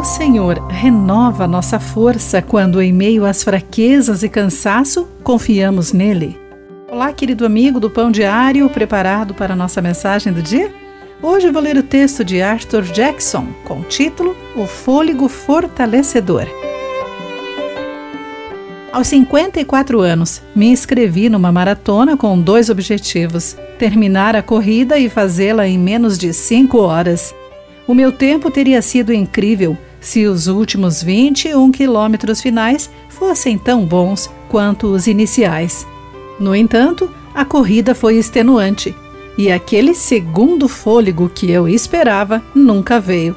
O Senhor renova nossa força quando, em meio às fraquezas e cansaço, confiamos nele. Olá, querido amigo do Pão Diário, preparado para a nossa mensagem do dia? Hoje vou ler o texto de Arthur Jackson com o título O Fôlego Fortalecedor. Aos 54 anos, me inscrevi numa maratona com dois objetivos: terminar a corrida e fazê-la em menos de 5 horas. O meu tempo teria sido incrível se os últimos 21 quilômetros finais fossem tão bons quanto os iniciais. No entanto, a corrida foi extenuante e aquele segundo fôlego que eu esperava nunca veio.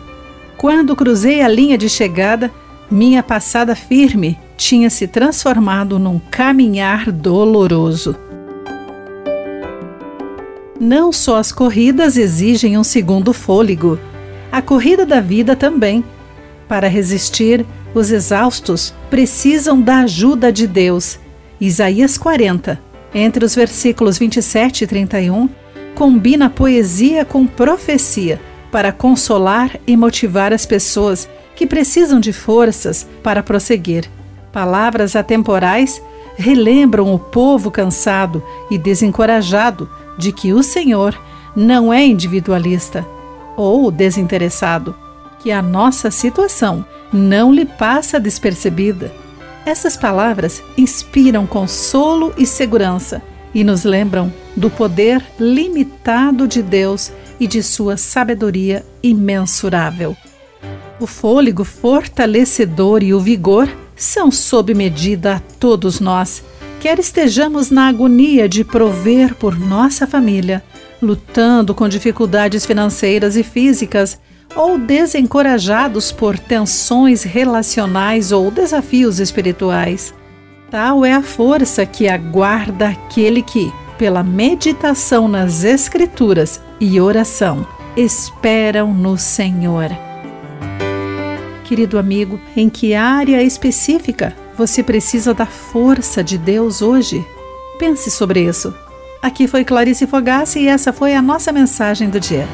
Quando cruzei a linha de chegada, minha passada firme tinha se transformado num caminhar doloroso. Não só as corridas exigem um segundo fôlego, a corrida da vida também. Para resistir, os exaustos precisam da ajuda de Deus. Isaías 40, entre os versículos 27 e 31, combina poesia com profecia para consolar e motivar as pessoas que precisam de forças para prosseguir. Palavras atemporais relembram o povo cansado e desencorajado de que o Senhor não é individualista ou desinteressado, que a nossa situação não lhe passa despercebida. Essas palavras inspiram consolo e segurança e nos lembram do poder limitado de Deus e de sua sabedoria imensurável. O fôlego fortalecedor e o vigor são sob medida a todos nós, quer estejamos na agonia de prover por nossa família, lutando com dificuldades financeiras e físicas, ou desencorajados por tensões relacionais ou desafios espirituais. Tal é a força que aguarda aquele que, pela meditação nas Escrituras e oração, esperam no Senhor. Querido amigo, em que área específica você precisa da força de Deus hoje? Pense sobre isso. Aqui foi Clarice Fogassi e essa foi a nossa mensagem do dia.